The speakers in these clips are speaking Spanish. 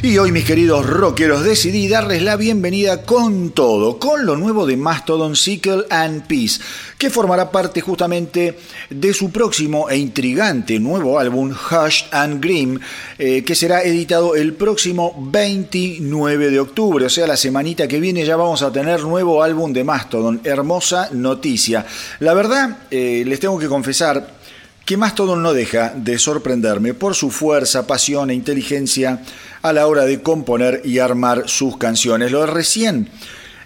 Y hoy, mis queridos rockeros, decidí darles la bienvenida con todo, con lo nuevo de Mastodon Sickle and Peace, que formará parte justamente de su próximo e intrigante nuevo álbum, Hush and Grim, eh, que será editado el próximo 29 de octubre, o sea, la semanita que viene ya vamos a tener nuevo álbum de Mastodon. Hermosa noticia. La verdad, eh, les tengo que confesar, que Mastodon no deja de sorprenderme por su fuerza, pasión e inteligencia a la hora de componer y armar sus canciones. Lo de recién,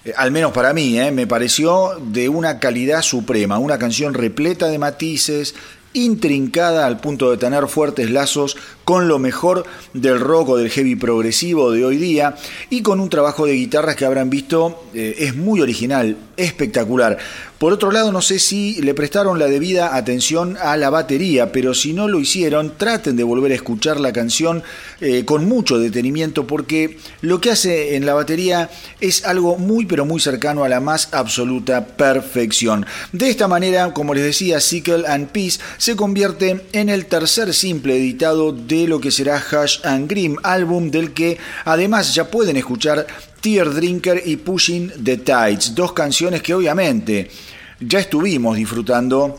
eh, al menos para mí, eh, me pareció de una calidad suprema, una canción repleta de matices, intrincada al punto de tener fuertes lazos con lo mejor del rock o del heavy progresivo de hoy día y con un trabajo de guitarras que habrán visto eh, es muy original, espectacular. Por otro lado, no sé si le prestaron la debida atención a la batería, pero si no lo hicieron, traten de volver a escuchar la canción eh, con mucho detenimiento porque lo que hace en la batería es algo muy pero muy cercano a la más absoluta perfección. De esta manera, como les decía, Sickle and Peace se convierte en el tercer simple editado de lo que será Hush and Grim, álbum del que además ya pueden escuchar Tear Drinker y Pushing the Tides, dos canciones que obviamente ya estuvimos disfrutando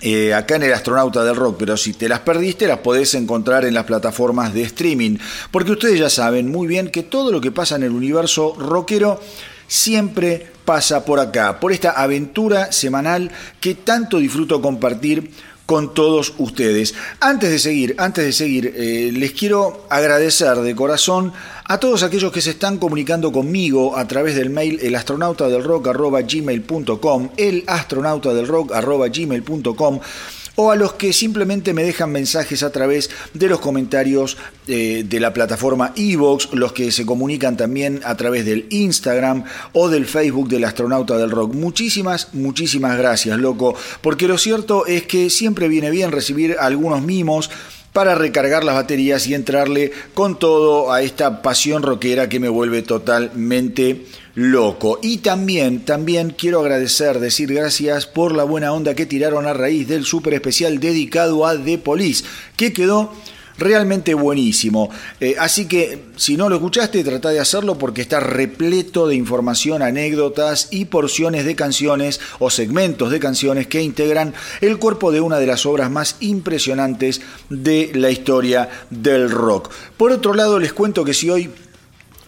eh, acá en el Astronauta del Rock, pero si te las perdiste las podés encontrar en las plataformas de streaming, porque ustedes ya saben muy bien que todo lo que pasa en el universo rockero siempre pasa por acá, por esta aventura semanal que tanto disfruto compartir con todos ustedes. Antes de seguir, antes de seguir, eh, les quiero agradecer de corazón a todos aquellos que se están comunicando conmigo a través del mail elastronautadelrock.gmail.com elastronautadelrock.gmail.com o a los que simplemente me dejan mensajes a través de los comentarios eh, de la plataforma Evox, los que se comunican también a través del Instagram o del Facebook del astronauta del rock. Muchísimas, muchísimas gracias, loco, porque lo cierto es que siempre viene bien recibir algunos mimos para recargar las baterías y entrarle con todo a esta pasión rockera que me vuelve totalmente loco. Y también, también quiero agradecer, decir gracias por la buena onda que tiraron a raíz del súper especial dedicado a The Police, que quedó realmente buenísimo. Eh, así que si no lo escuchaste, trata de hacerlo porque está repleto de información, anécdotas y porciones de canciones o segmentos de canciones que integran el cuerpo de una de las obras más impresionantes de la historia del rock. Por otro lado, les cuento que si hoy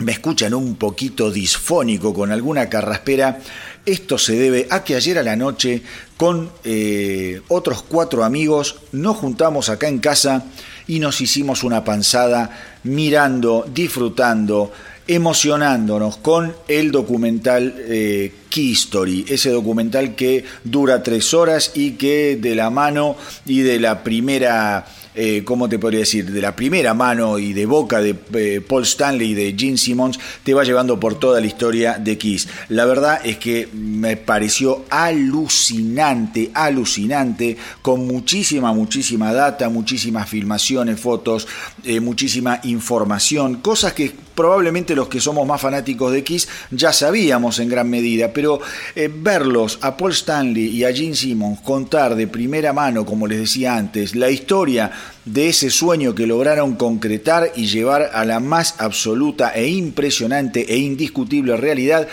me escuchan un poquito disfónico con alguna carraspera, esto se debe a que ayer a la noche con eh, otros cuatro amigos nos juntamos acá en casa y nos hicimos una panzada mirando, disfrutando, emocionándonos con el documental eh, Key Story, ese documental que dura tres horas y que de la mano y de la primera eh, ¿cómo te podría decir? De la primera mano y de boca de eh, Paul Stanley y de Gene Simmons, te va llevando por toda la historia de Kiss. La verdad es que me pareció alucinante, alucinante, con muchísima, muchísima data, muchísimas filmaciones, fotos, eh, muchísima información, cosas que probablemente los que somos más fanáticos de Kiss ya sabíamos en gran medida, pero verlos a Paul Stanley y a Gene Simmons contar de primera mano, como les decía antes, la historia de ese sueño que lograron concretar y llevar a la más absoluta e impresionante e indiscutible realidad,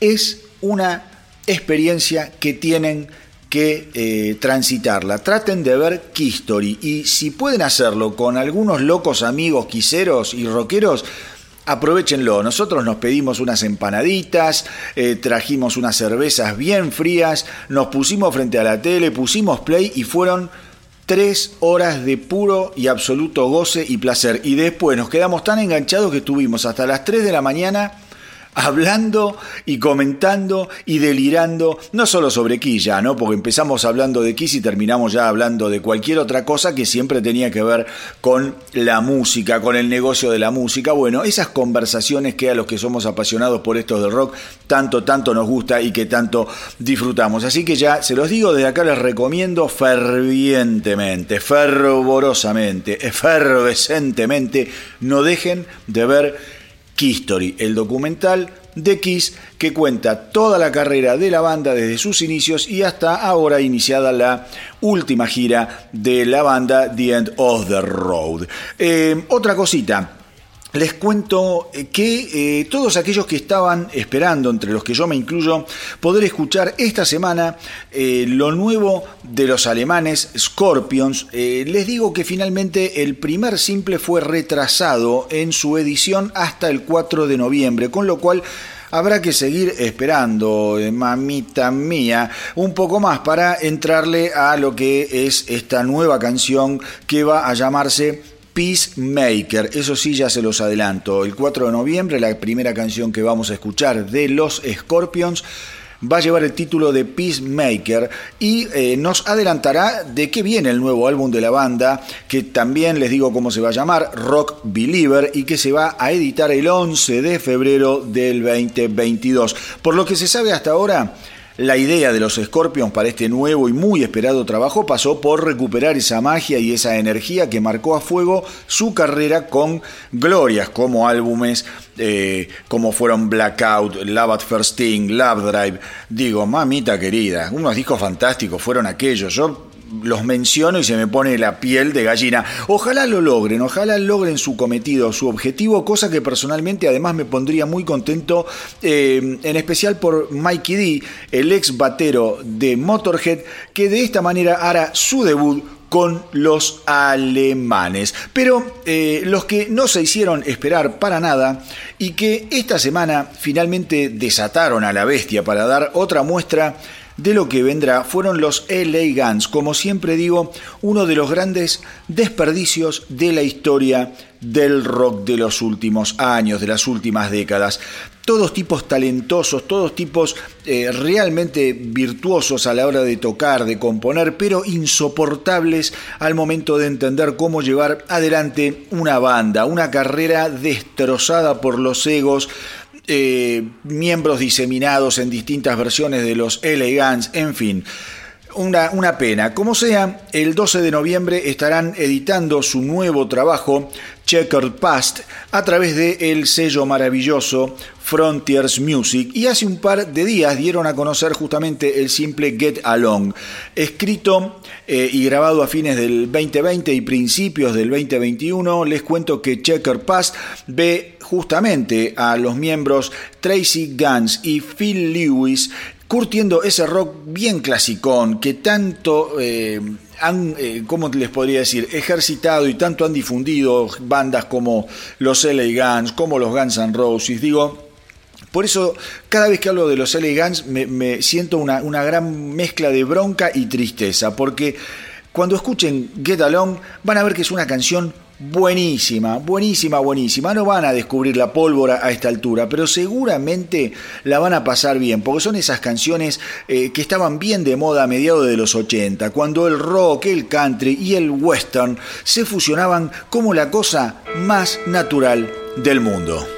es una experiencia que tienen que eh, transitarla. Traten de ver History y si pueden hacerlo con algunos locos amigos quiseros y rockeros, aprovechenlo. Nosotros nos pedimos unas empanaditas, eh, trajimos unas cervezas bien frías, nos pusimos frente a la tele, pusimos play y fueron tres horas de puro y absoluto goce y placer. Y después nos quedamos tan enganchados que estuvimos hasta las 3 de la mañana hablando y comentando y delirando, no solo sobre ya, ¿no? Porque empezamos hablando de Kiss y terminamos ya hablando de cualquier otra cosa que siempre tenía que ver con la música, con el negocio de la música. Bueno, esas conversaciones que a los que somos apasionados por estos del rock tanto, tanto nos gusta y que tanto disfrutamos. Así que ya se los digo, desde acá les recomiendo fervientemente, fervorosamente, efervescentemente, no dejen de ver History, el documental de Kiss que cuenta toda la carrera de la banda desde sus inicios y hasta ahora iniciada la última gira de la banda The End of the Road. Eh, otra cosita, les cuento eh, que eh, todos aquellos que estaban esperando, entre los que yo me incluyo, poder escuchar esta semana eh, lo nuevo de los alemanes Scorpions, les digo que finalmente el primer simple fue retrasado en su edición hasta el 4 de noviembre, con lo cual habrá que seguir esperando, mamita mía, un poco más para entrarle a lo que es esta nueva canción que va a llamarse Peacemaker, eso sí ya se los adelanto. El 4 de noviembre la primera canción que vamos a escuchar de los Scorpions va a llevar el título de Peacemaker y eh, nos adelantará de qué viene el nuevo álbum de la banda, que también les digo cómo se va a llamar, Rock Believer, y que se va a editar el 11 de febrero del 2022. Por lo que se sabe hasta ahora, la idea de los Scorpions para este nuevo y muy esperado trabajo pasó por recuperar esa magia y esa energía que marcó a fuego su carrera con glorias como álbumes eh, como fueron Blackout, Love at First Thing, Love Drive. Digo, mamita querida, unos discos fantásticos fueron aquellos. Los menciono y se me pone la piel de gallina. Ojalá lo logren, ojalá logren su cometido, su objetivo, cosa que personalmente además me pondría muy contento, eh, en especial por Mikey D, el ex batero de Motorhead, que de esta manera hará su debut con los alemanes. Pero eh, los que no se hicieron esperar para nada y que esta semana finalmente desataron a la bestia para dar otra muestra de lo que vendrá fueron los LA Guns, como siempre digo, uno de los grandes desperdicios de la historia del rock de los últimos años, de las últimas décadas. Todos tipos talentosos, todos tipos eh, realmente virtuosos a la hora de tocar, de componer, pero insoportables al momento de entender cómo llevar adelante una banda, una carrera destrozada por los egos, eh, miembros diseminados en distintas versiones de los Elegants, en fin. Una, una, pena. Como sea, el 12 de noviembre estarán editando su nuevo trabajo, Checkered Past, a través de el sello maravilloso Frontiers Music y hace un par de días dieron a conocer justamente el simple Get Along, escrito eh, y grabado a fines del 2020 y principios del 2021. Les cuento que Checker Past ve justamente a los miembros Tracy Guns y Phil Lewis curtiendo ese rock bien clasicón que tanto eh, han, eh, ¿cómo les podría decir?, ejercitado y tanto han difundido bandas como los LA Guns, como los Guns N' Roses. Digo, por eso, cada vez que hablo de los LA me, siento una, una, gran mezcla de bronca y tristeza, porque cuando escuchen Get Along van a ver que es una canción buenísima, buenísima, buenísima. No van a descubrir la pólvora a esta altura, pero seguramente la van a pasar bien, porque son esas canciones eh, que estaban bien de moda a mediados de los 80, cuando el rock, el country y el western se fusionaban como la cosa más natural del mundo.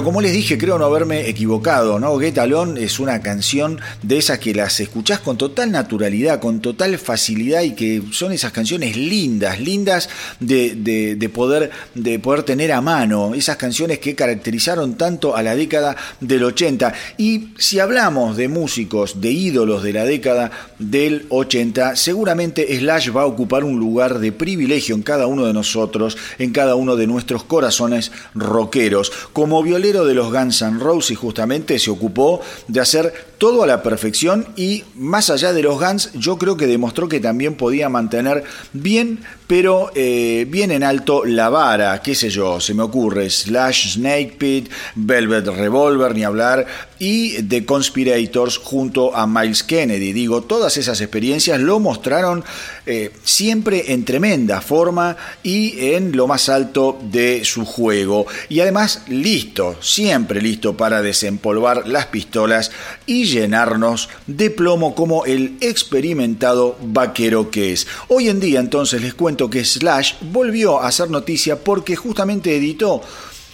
Bueno, como les dije, creo no haberme equivocado, ¿no? Get Alone es una canción de esas que las escuchás con total naturalidad, con total facilidad y que son esas canciones lindas, lindas de, de- de poder, de poder tener a mano, esas canciones que caracterizaron tanto a la década del 80. Y si hablamos de músicos, de ídolos de la década del 80, seguramente Slash va a ocupar un lugar de privilegio en cada uno de nosotros, en cada uno de nuestros corazones rockeros. Como de los Guns N' Roses justamente se ocupó de hacer todo a la perfección y más allá de los Guns yo creo que demostró que también podía mantener bien pero eh, bien en alto la vara, qué sé yo, se me ocurre Slash, Snake Pit, Velvet Revolver, ni hablar, y The Conspirators junto a Miles Kennedy. Digo, todas esas experiencias lo mostraron eh, siempre en tremenda forma y en lo más alto de su juego. Y además listo, siempre listo para desempolvar las pistolas y llenarnos de plomo como el experimentado vaquero que es. Hoy en día entonces les cuento que Slash volvió a hacer noticia porque justamente editó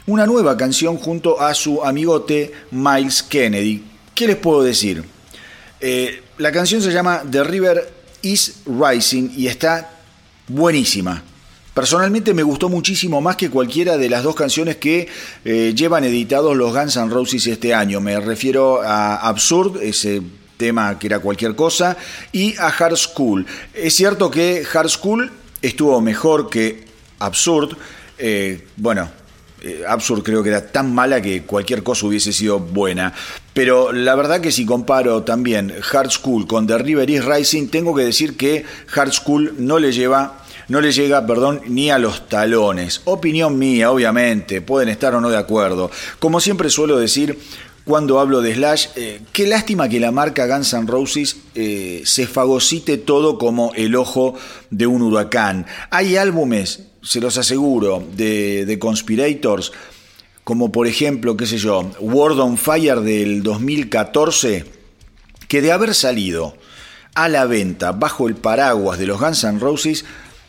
una nueva canción junto a su amigote Miles Kennedy. ¿Qué les puedo decir? Eh, la canción se llama The River is Rising y está buenísima. Personalmente me gustó muchísimo más que cualquiera de las dos canciones que eh, llevan editados los Guns N' Roses este año. Me refiero a Absurd, ese tema que era cualquier cosa, y a Hard School. Es cierto que Hard School estuvo mejor que Absurd. Eh, bueno, eh, Absurd creo que era tan mala que cualquier cosa hubiese sido buena. Pero la verdad que si comparo también Hard School con The River is Rising, tengo que decir que Hard School no le lleva no le llega, perdón, ni a los talones. Opinión mía, obviamente, pueden estar o no de acuerdo. Como siempre suelo decir, cuando hablo de Slash, eh, qué lástima que la marca Guns N' Roses eh, se fagocite todo como el ojo de un huracán. Hay álbumes, se los aseguro, de, de Conspirators, como por ejemplo, qué sé yo, World on Fire del 2014, que de haber salido a la venta bajo el paraguas de los Guns N' Roses,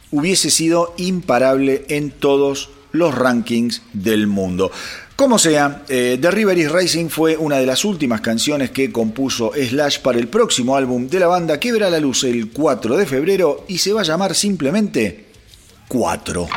hubiese sido imparable en todos los rankings del mundo. Como sea, eh, The River is Racing fue una de las últimas canciones que compuso Slash para el próximo álbum de la banda que verá la luz el 4 de febrero y se va a llamar simplemente 4.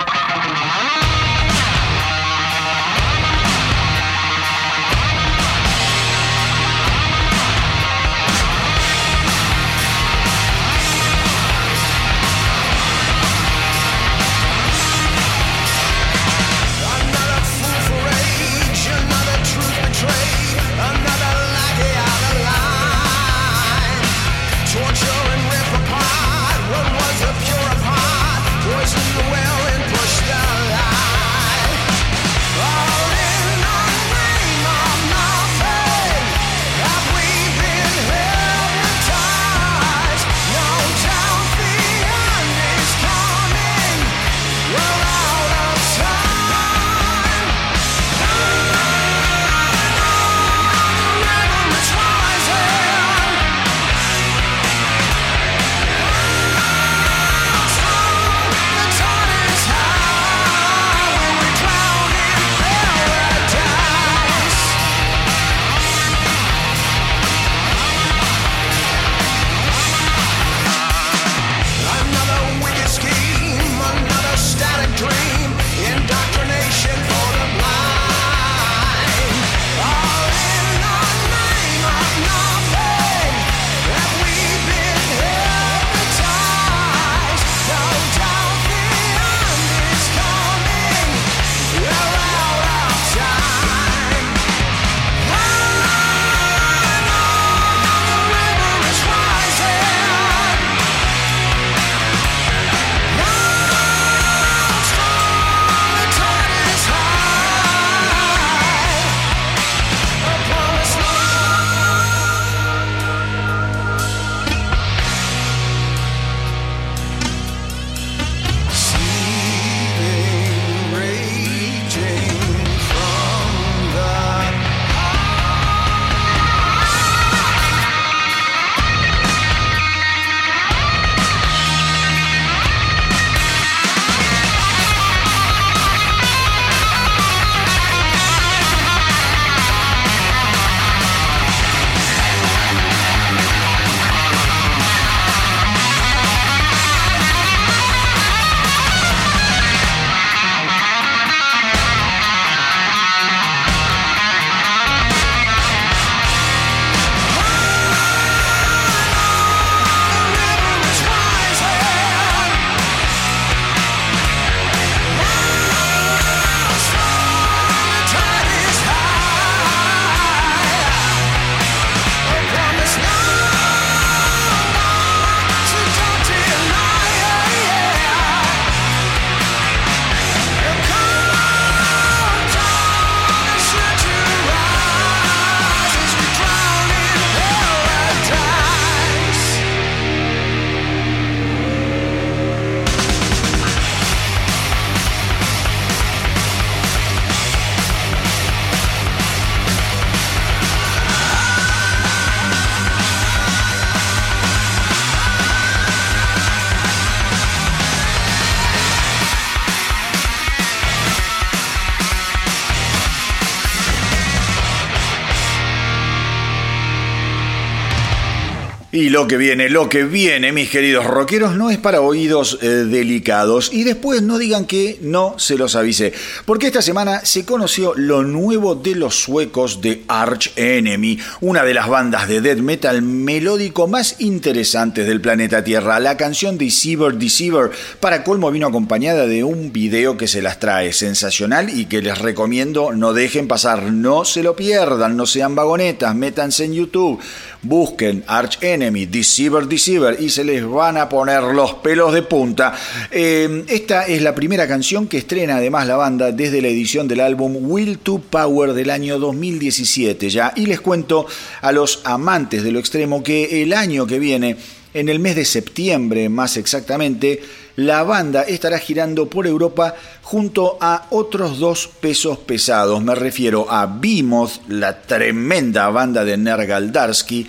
Y lo que viene, lo que viene, mis queridos rockeros, no es para oídos eh, delicados. Y después no digan que no se los avise. Porque esta semana se conoció lo nuevo de los suecos de Arch Enemy, una de las bandas de death metal melódico más interesantes del planeta Tierra. La canción Deceiver Deceiver, para colmo, vino acompañada de un video que se las trae sensacional y que les recomiendo no dejen pasar. No se lo pierdan, no sean vagonetas, métanse en YouTube busquen Arch Enemy, Deceiver, Deceiver y se les van a poner los pelos de punta. Eh, esta es la primera canción que estrena además la banda desde la edición del álbum Will to Power del año 2017 ya. Y les cuento a los amantes de lo extremo que el año que viene, en el mes de septiembre más exactamente, la banda estará girando por Europa junto a otros dos pesos pesados. Me refiero a Behemoth, la tremenda banda de Nergaldarsky,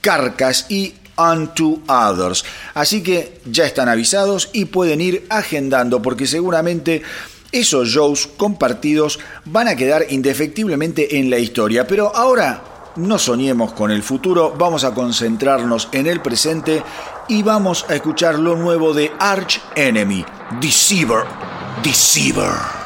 Carcass y Unto Others. Así que ya están avisados y pueden ir agendando porque seguramente esos shows compartidos van a quedar indefectiblemente en la historia. Pero ahora no soñemos con el futuro, vamos a concentrarnos en el presente y vamos a escuchar lo nuevo de Arch Enemy, Deceiver, Deceiver.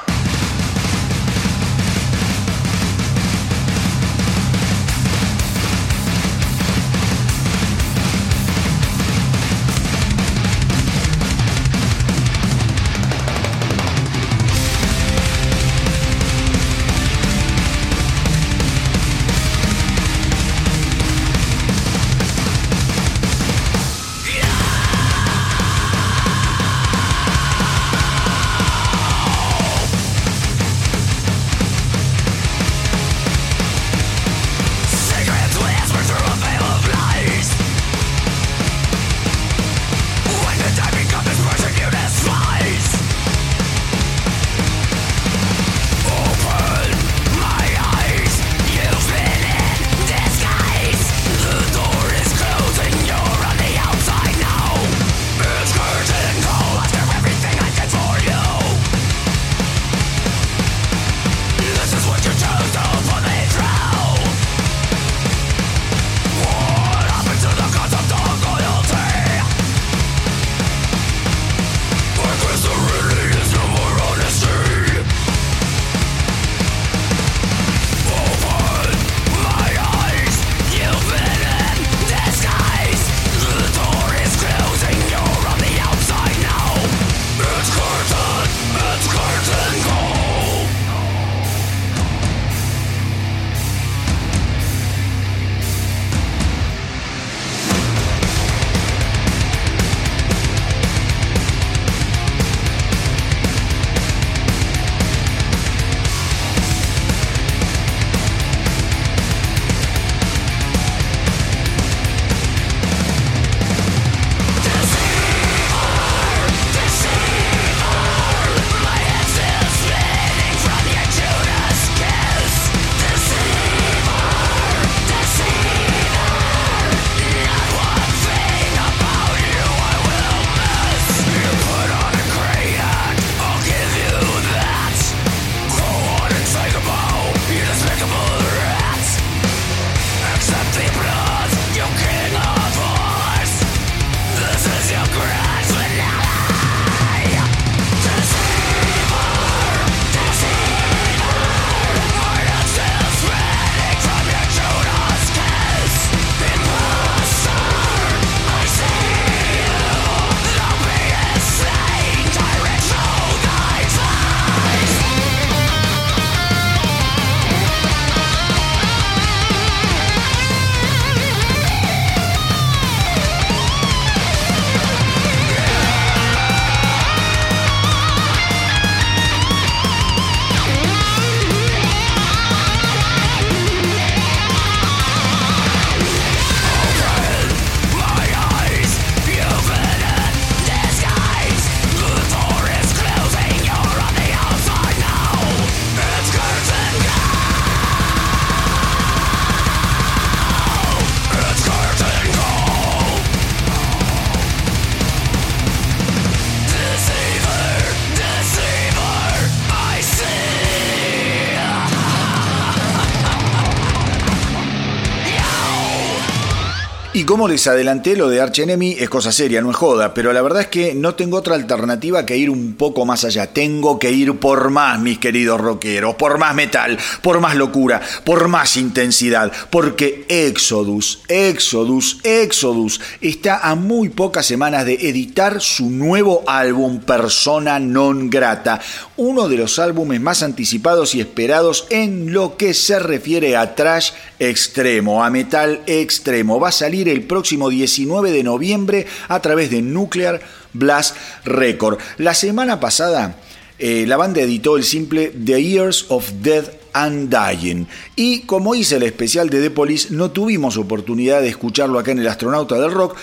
Como les adelanté, lo de Arch Enemy es cosa seria, no es joda, pero la verdad es que no tengo otra alternativa que ir un poco más allá. Tengo que ir por más, mis queridos rockeros, por más metal, por más locura, por más intensidad, porque Exodus, Exodus, Exodus está a muy pocas semanas de editar su nuevo álbum Persona Non Grata, uno de los álbumes más anticipados y esperados en lo que se refiere a trash extremo, a metal extremo. Va a salir el próximo 19 de noviembre a través de Nuclear Blast Record. La semana pasada eh, la banda editó el simple The Years of Dead and Dying. Y como hice el especial de The no tuvimos oportunidad de escucharlo acá en el Astronauta del Rock.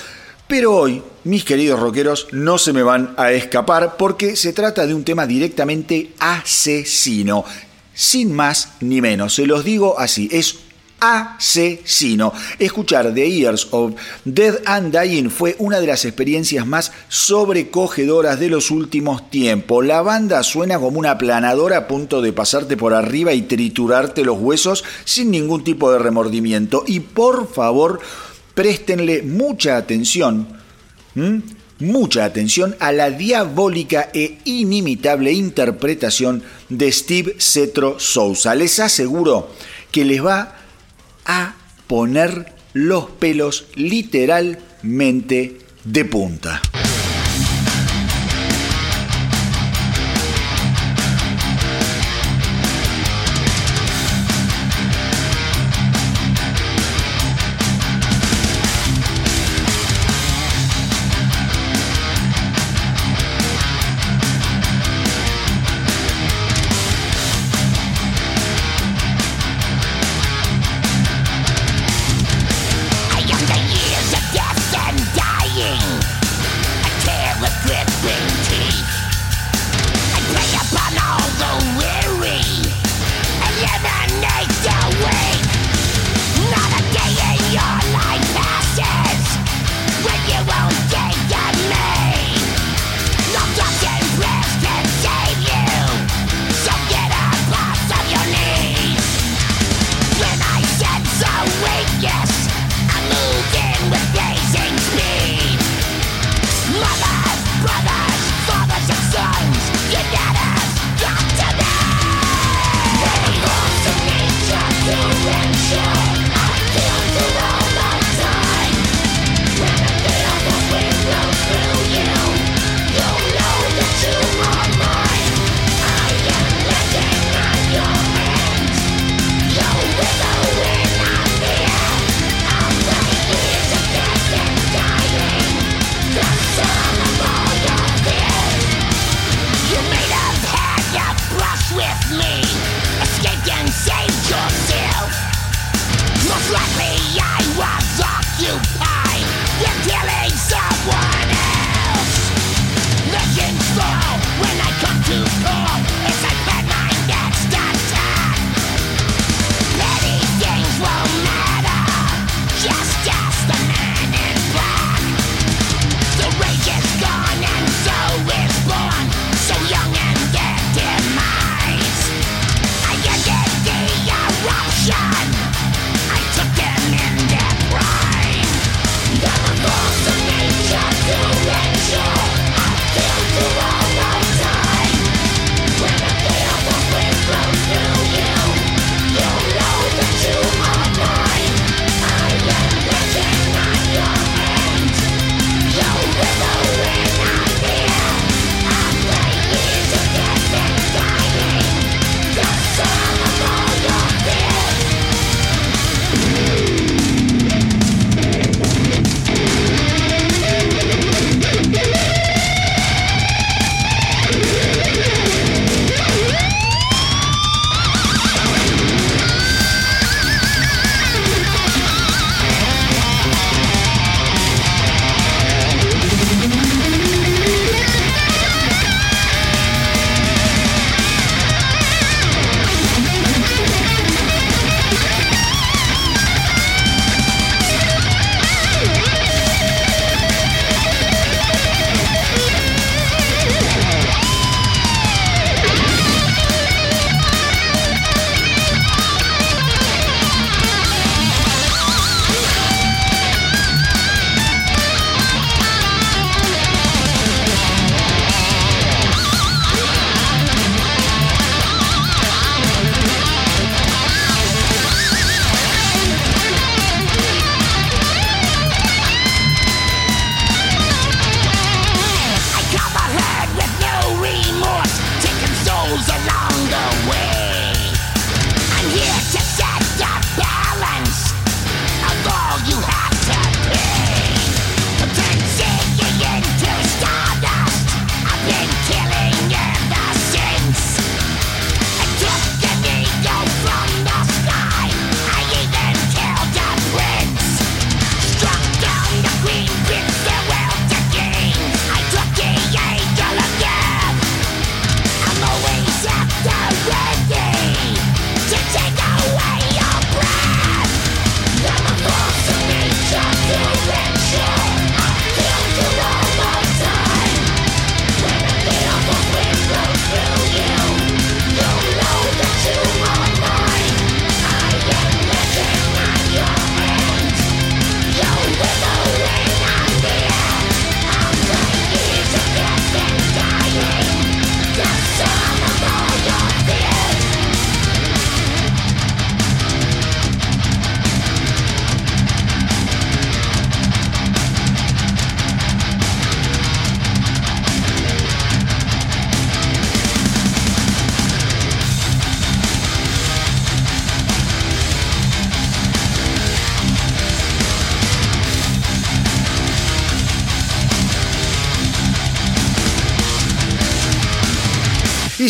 Pero hoy, mis queridos rockeros, no se me van a escapar porque se trata de un tema directamente asesino. Sin más ni menos, se los digo así, es asesino. Escuchar The Years of Dead and Dying fue una de las experiencias más sobrecogedoras de los últimos tiempos. La banda suena como una planadora a punto de pasarte por arriba y triturarte los huesos sin ningún tipo de remordimiento. Y por favor, préstenle mucha atención. Mucha atención a la diabólica e inimitable interpretación de Steve Cetro Sousa. Les aseguro que les va a poner los pelos literalmente de punta.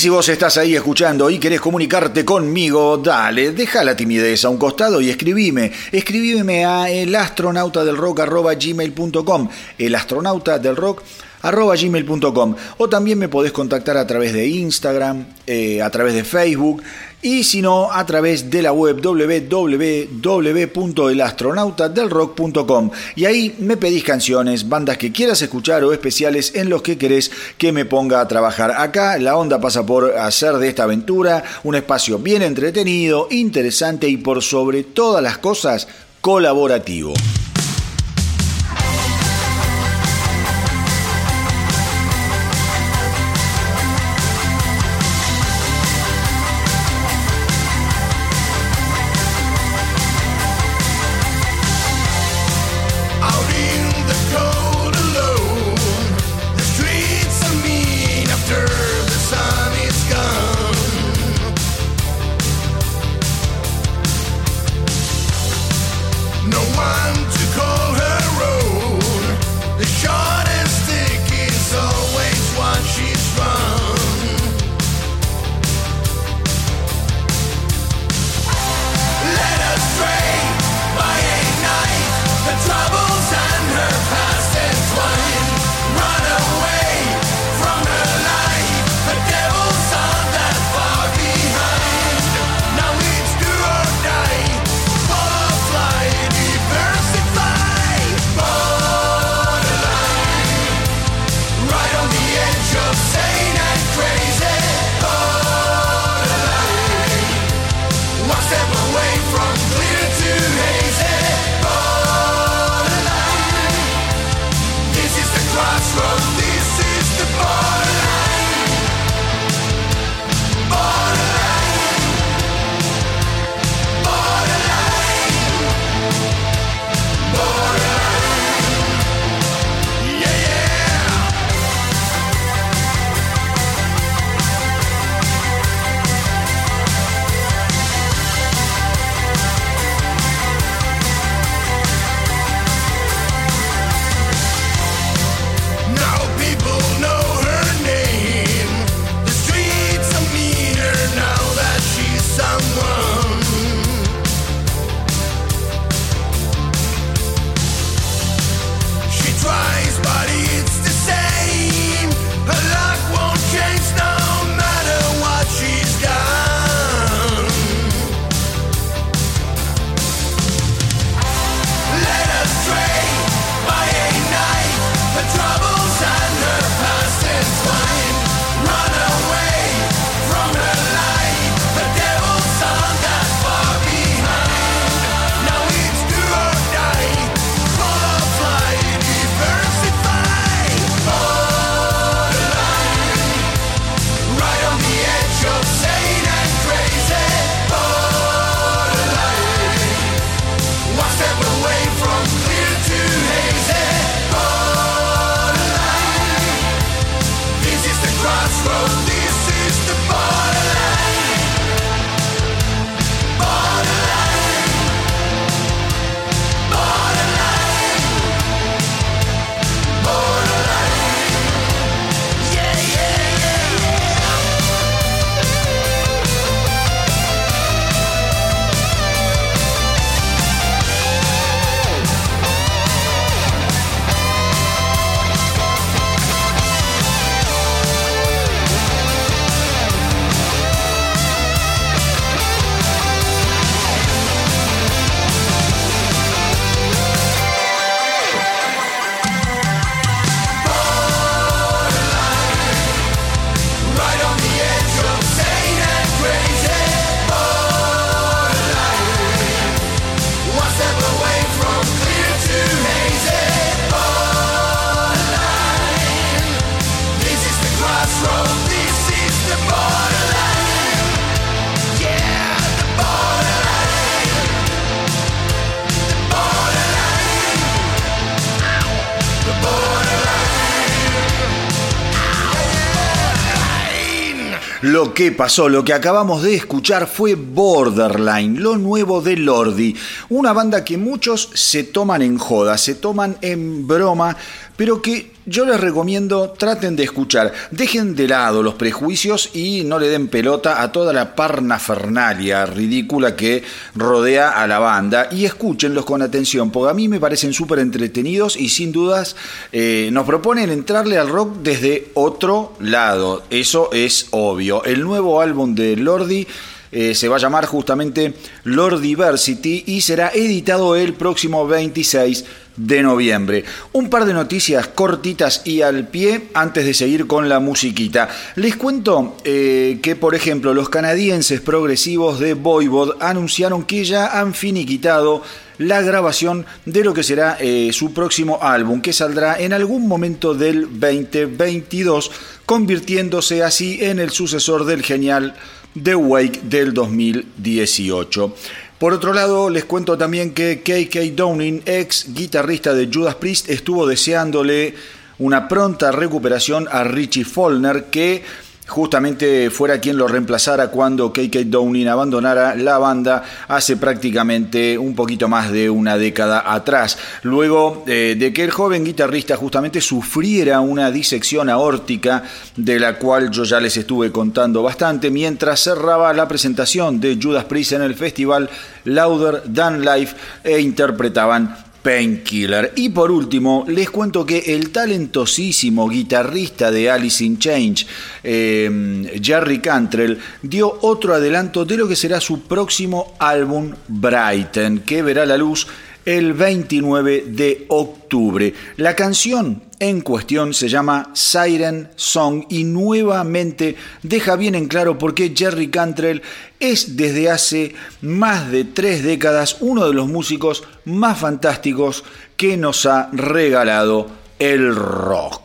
Si vos estás ahí escuchando y querés comunicarte conmigo, dale, deja la timidez a un costado y escribime. Escribime a elastronautadelrock.gmail.com elastronautadelrock arroba gmail.com o también me podés contactar a través de Instagram, eh, a través de Facebook y si no a través de la web www.elastronautadelrock.com y ahí me pedís canciones, bandas que quieras escuchar o especiales en los que querés que me ponga a trabajar. Acá la onda pasa por hacer de esta aventura un espacio bien entretenido, interesante y por sobre todas las cosas colaborativo. Lo que pasó, lo que acabamos de escuchar fue Borderline, lo nuevo de Lordi, una banda que muchos se toman en joda, se toman en broma, pero que yo les recomiendo traten de escuchar, dejen de lado los prejuicios y no le den pelota a toda la parnafernalia ridícula que rodea a la banda. Y escúchenlos con atención, porque a mí me parecen súper entretenidos y sin dudas eh, nos proponen entrarle al rock desde otro lado, eso es obvio. El nuevo álbum de Lordi eh, se va a llamar justamente Lord Diversity y será editado el próximo 26 de noviembre. Un par de noticias cortitas y al pie antes de seguir con la musiquita. Les cuento eh, que, por ejemplo, los canadienses progresivos de Voivod anunciaron que ya han finiquitado la grabación de lo que será eh, su próximo álbum, que saldrá en algún momento del 2022, convirtiéndose así en el sucesor del genial The Wake del 2018. Por otro lado, les cuento también que KK Downing, ex guitarrista de Judas Priest, estuvo deseándole una pronta recuperación a Richie Follner, que justamente fuera quien lo reemplazara cuando KK Downing abandonara la banda hace prácticamente un poquito más de una década atrás. Luego eh, de que el joven guitarrista justamente sufriera una disección aórtica de la cual yo ya les estuve contando bastante mientras cerraba la presentación de Judas Priest en el festival Louder Than Life e interpretaban Painkiller. Y por último, les cuento que el talentosísimo guitarrista de Alice in Change, eh, Jerry Cantrell, dio otro adelanto de lo que será su próximo álbum Brighton, que verá la luz el 29 de octubre. La canción en cuestión se llama Siren Song y nuevamente deja bien en claro por qué Jerry Cantrell es desde hace más de tres décadas uno de los músicos más fantásticos que nos ha regalado el rock.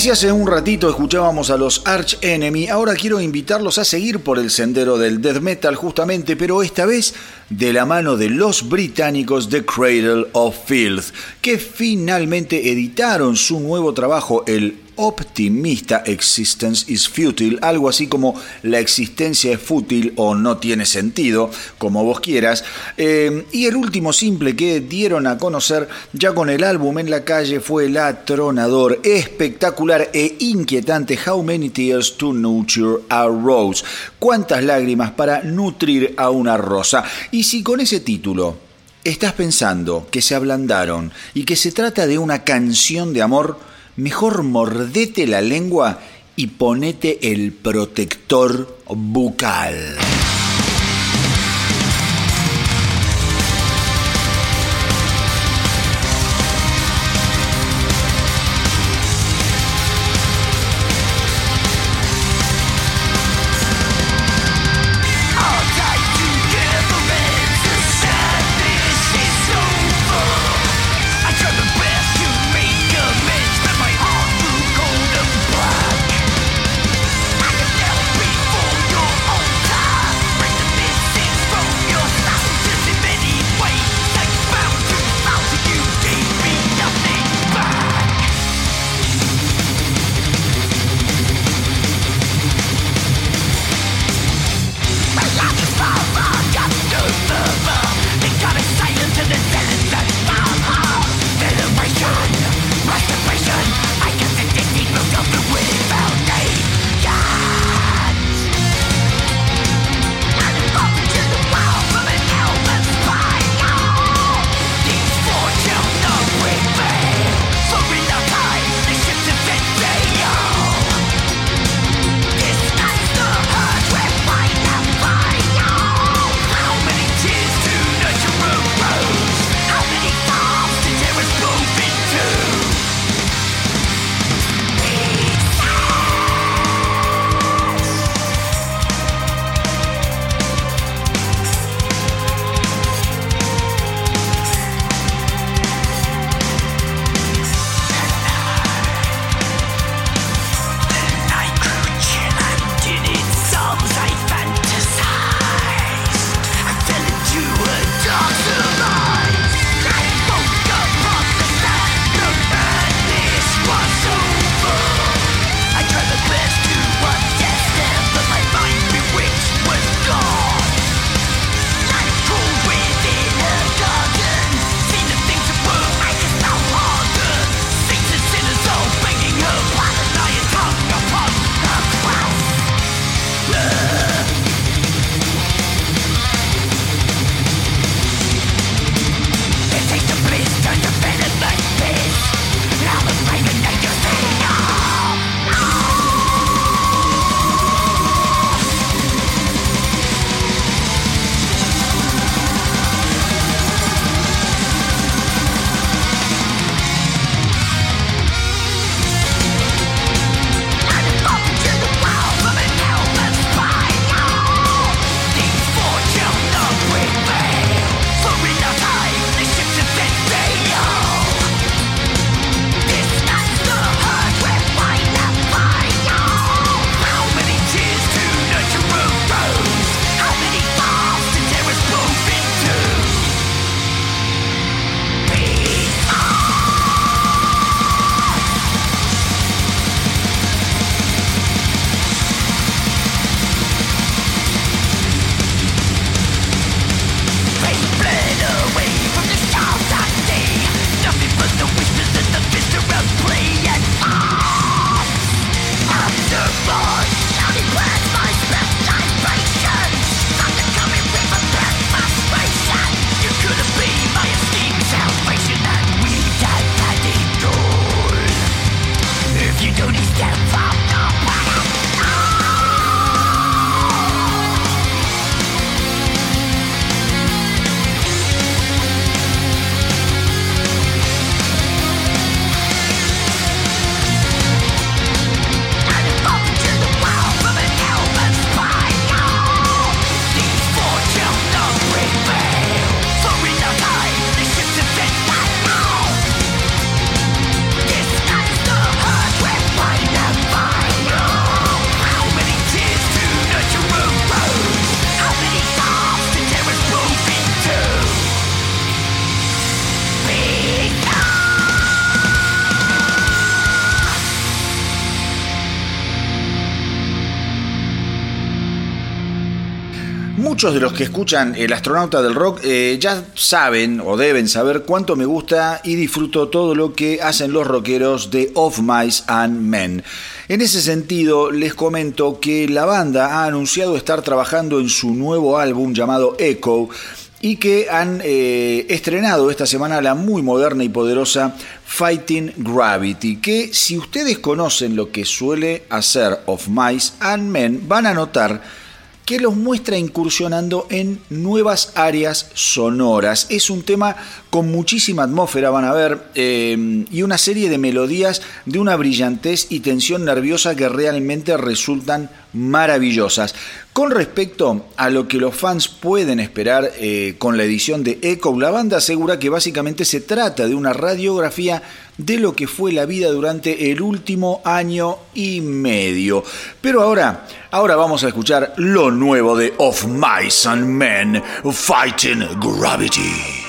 Si hace un ratito escuchábamos a los Arch Enemy, ahora quiero invitarlos a seguir por el sendero del death metal justamente, pero esta vez de la mano de los británicos The Cradle of Filth, que finalmente editaron su nuevo trabajo, el optimista Existence is Futile, algo así como la existencia es fútil o no tiene sentido, como vos quieras. Eh, y el último simple que dieron a conocer ya con el álbum en la calle fue el atronador, espectacular e inquietante How Many Tears to Nurture a Rose. ¿Cuántas lágrimas para nutrir a una rosa? Y si con ese título estás pensando que se ablandaron y que se trata de una canción de amor, mejor mordete la lengua y ponete el protector bucal. Muchos de los que escuchan El astronauta del rock eh, ya saben o deben saber cuánto me gusta y disfruto todo lo que hacen los rockeros de Of Mice and Men. En ese sentido, les comento que la banda ha anunciado estar trabajando en su nuevo álbum llamado Echo y que han eh, estrenado esta semana la muy moderna y poderosa Fighting Gravity, que si ustedes conocen lo que suele hacer Of Mice and Men, van a notar que los muestra incursionando en nuevas áreas sonoras. Es un tema con muchísima atmósfera, van a ver, eh, y una serie de melodías de una brillantez y tensión nerviosa que realmente resultan maravillosas. Con respecto a lo que los fans pueden esperar eh, con la edición de Echo, la banda asegura que básicamente se trata de una radiografía de lo que fue la vida durante el último año y medio. Pero ahora, ahora vamos a escuchar lo nuevo de Of Mice and Men, Fighting Gravity.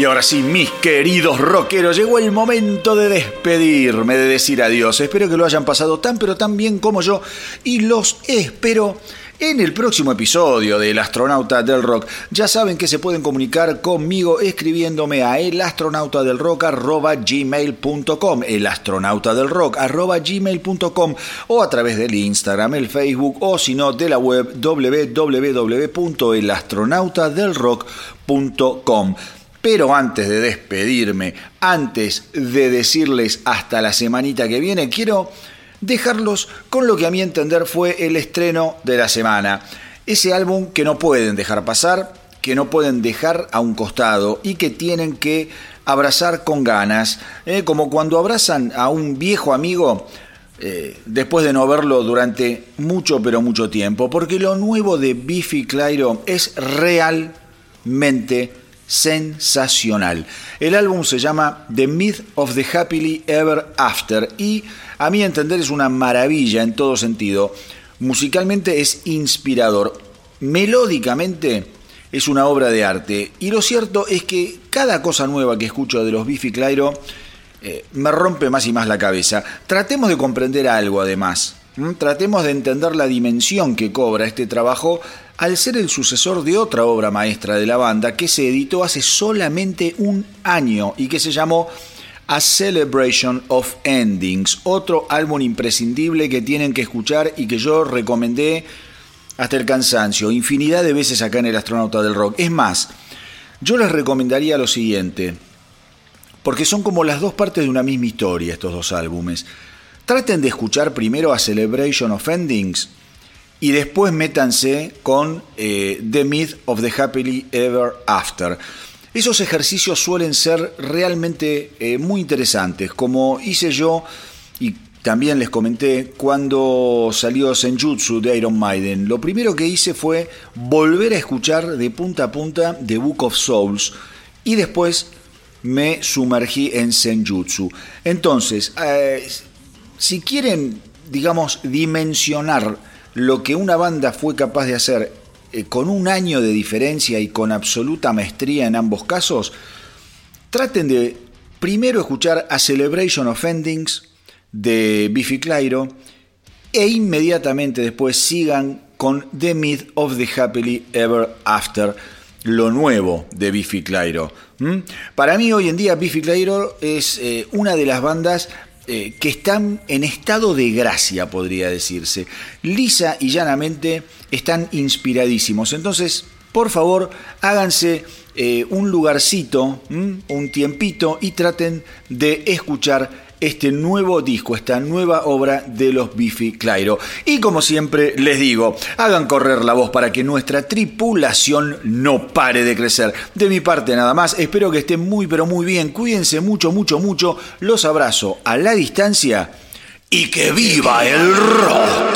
Y ahora sí, mis queridos rockeros, llegó el momento de despedirme, de decir adiós. Espero que lo hayan pasado tan pero tan bien como yo y los espero en el próximo episodio del Astronauta del Rock. Ya saben que se pueden comunicar conmigo escribiéndome a elastronautadelrock@gmail.com, elastronautadelrock@gmail.com o a través del Instagram, el Facebook o si no de la web www.elastronautadelrock.com. Pero antes de despedirme, antes de decirles hasta la semanita que viene, quiero dejarlos con lo que a mi entender fue el estreno de la semana. Ese álbum que no pueden dejar pasar, que no pueden dejar a un costado y que tienen que abrazar con ganas, ¿eh? como cuando abrazan a un viejo amigo eh, después de no verlo durante mucho pero mucho tiempo, porque lo nuevo de Biffy Clyro es realmente sensacional. El álbum se llama The Myth of the Happily Ever After y a mi entender es una maravilla en todo sentido. Musicalmente es inspirador, melódicamente es una obra de arte y lo cierto es que cada cosa nueva que escucho de los Biffy Clyro eh, me rompe más y más la cabeza. Tratemos de comprender algo además. Tratemos de entender la dimensión que cobra este trabajo al ser el sucesor de otra obra maestra de la banda que se editó hace solamente un año y que se llamó A Celebration of Endings, otro álbum imprescindible que tienen que escuchar y que yo recomendé hasta el cansancio, infinidad de veces acá en el Astronauta del Rock. Es más, yo les recomendaría lo siguiente, porque son como las dos partes de una misma historia estos dos álbumes. Traten de escuchar primero A Celebration of Endings y después métanse con eh, The Myth of the Happily Ever After. Esos ejercicios suelen ser realmente eh, muy interesantes, como hice yo y también les comenté cuando salió Senjutsu de Iron Maiden. Lo primero que hice fue volver a escuchar de punta a punta The Book of Souls y después me sumergí en Senjutsu. Entonces, eh, si quieren, digamos, dimensionar lo que una banda fue capaz de hacer eh, con un año de diferencia y con absoluta maestría en ambos casos, traten de primero escuchar A Celebration of Endings de Biffy Clyro e inmediatamente después sigan con The Myth of the Happily Ever After, lo nuevo de Biffy Clyro. Para mí hoy en día Biffy Clyro es eh, una de las bandas eh, que están en estado de gracia, podría decirse. Lisa y llanamente están inspiradísimos. Entonces, por favor, háganse eh, un lugarcito, un tiempito y traten de escuchar este nuevo disco, esta nueva obra de los Biffy Clyro. Y como siempre les digo, hagan correr la voz para que nuestra tripulación no pare de crecer. De mi parte nada más, espero que estén muy pero muy bien, cuídense mucho, mucho, mucho, los abrazo a la distancia y que viva el rock.